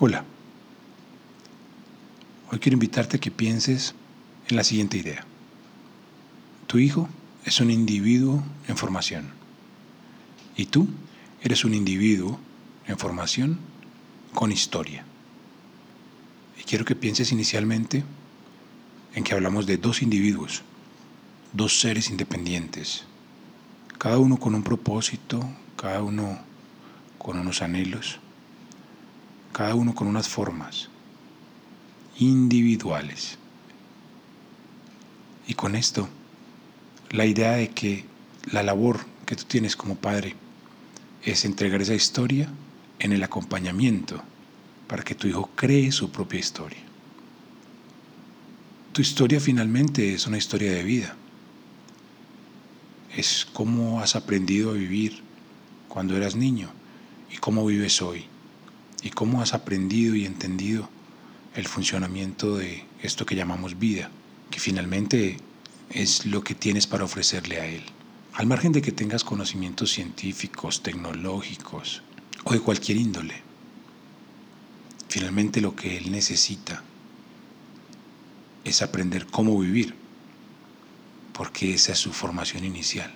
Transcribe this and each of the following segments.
Hola. Hoy quiero invitarte a que pienses en la siguiente idea. Tu hijo es un individuo en formación y tú eres un individuo en formación con historia. Y quiero que pienses inicialmente en que hablamos de dos individuos, dos seres independientes, cada uno con un propósito, cada uno con unos anhelos, cada uno con unas formas individuales. Y con esto, la idea de que la labor que tú tienes como padre es entregar esa historia en el acompañamiento para que tu hijo cree su propia historia. Tu historia finalmente es una historia de vida. Es cómo has aprendido a vivir cuando eras niño y cómo vives hoy y cómo has aprendido y entendido el funcionamiento de esto que llamamos vida, que finalmente es lo que tienes para ofrecerle a Él. Al margen de que tengas conocimientos científicos, tecnológicos o de cualquier índole, finalmente lo que Él necesita es aprender cómo vivir, porque esa es su formación inicial.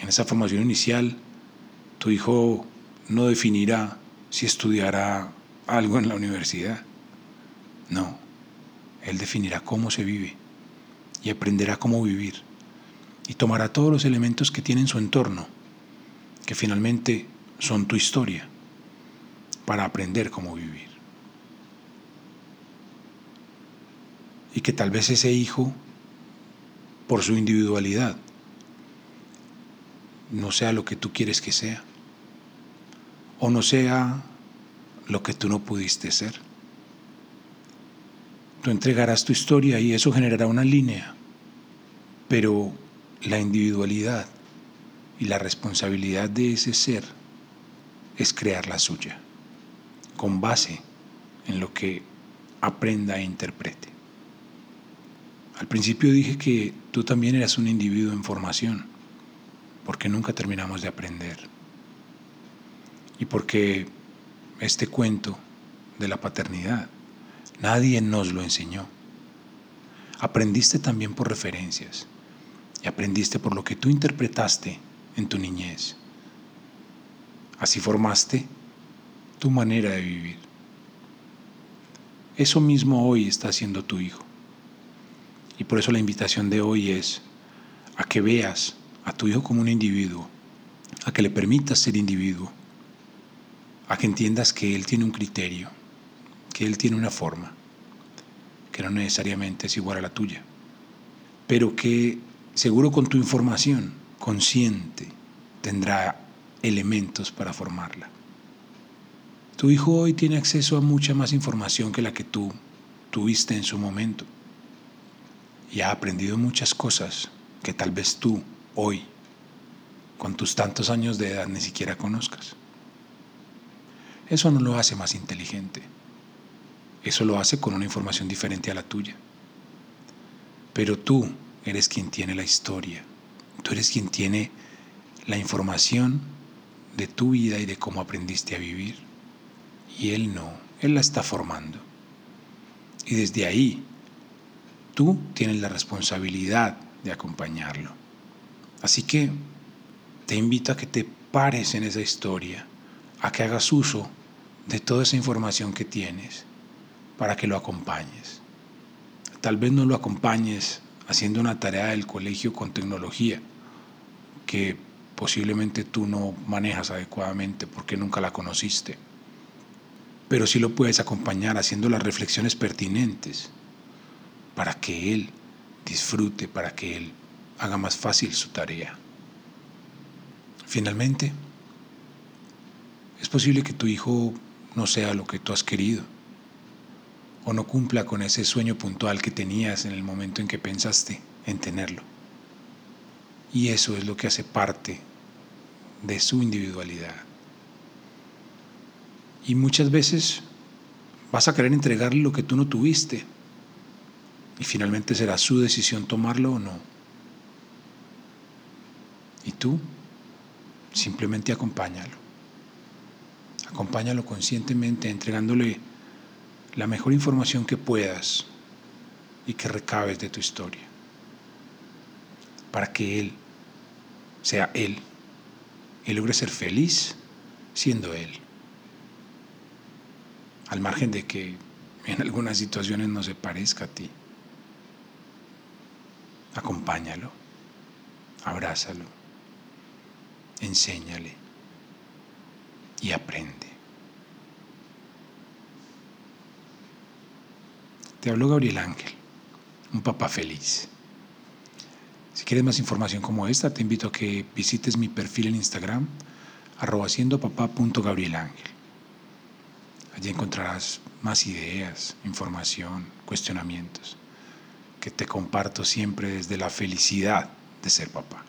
En esa formación inicial, tu hijo no definirá si estudiará algo en la universidad. No, él definirá cómo se vive y aprenderá cómo vivir. Y tomará todos los elementos que tiene en su entorno, que finalmente son tu historia, para aprender cómo vivir. Y que tal vez ese hijo, por su individualidad, no sea lo que tú quieres que sea o no sea lo que tú no pudiste ser. Tú entregarás tu historia y eso generará una línea, pero la individualidad y la responsabilidad de ese ser es crear la suya, con base en lo que aprenda e interprete. Al principio dije que tú también eras un individuo en formación, porque nunca terminamos de aprender y porque este cuento de la paternidad nadie nos lo enseñó. Aprendiste también por referencias y aprendiste por lo que tú interpretaste en tu niñez. Así formaste tu manera de vivir. Eso mismo hoy está haciendo tu hijo. Y por eso la invitación de hoy es a que veas a tu hijo como un individuo, a que le permitas ser individuo, a que entiendas que Él tiene un criterio, que Él tiene una forma, que no necesariamente es igual a la tuya, pero que seguro con tu información consciente tendrá elementos para formarla. Tu hijo hoy tiene acceso a mucha más información que la que tú tuviste en su momento y ha aprendido muchas cosas que tal vez tú hoy, con tus tantos años de edad, ni siquiera conozcas. Eso no lo hace más inteligente. Eso lo hace con una información diferente a la tuya. Pero tú eres quien tiene la historia. Tú eres quien tiene la información de tu vida y de cómo aprendiste a vivir. Y Él no. Él la está formando. Y desde ahí, tú tienes la responsabilidad de acompañarlo. Así que te invito a que te pares en esa historia, a que hagas uso de toda esa información que tienes para que lo acompañes. Tal vez no lo acompañes haciendo una tarea del colegio con tecnología que posiblemente tú no manejas adecuadamente porque nunca la conociste. Pero sí lo puedes acompañar haciendo las reflexiones pertinentes para que él disfrute, para que él haga más fácil su tarea. Finalmente, es posible que tu hijo no sea lo que tú has querido o no cumpla con ese sueño puntual que tenías en el momento en que pensaste en tenerlo. Y eso es lo que hace parte de su individualidad. Y muchas veces vas a querer entregarle lo que tú no tuviste. Y finalmente será su decisión tomarlo o no. Y tú simplemente acompáñalo Acompáñalo conscientemente entregándole la mejor información que puedas y que recabes de tu historia, para que Él sea Él y logre ser feliz siendo Él, al margen de que en algunas situaciones no se parezca a ti. Acompáñalo, abrázalo, enséñale y aprende. Te habló Gabriel Ángel, un papá feliz. Si quieres más información como esta, te invito a que visites mi perfil en Instagram, arroba. Allí encontrarás más ideas, información, cuestionamientos que te comparto siempre desde la felicidad de ser papá.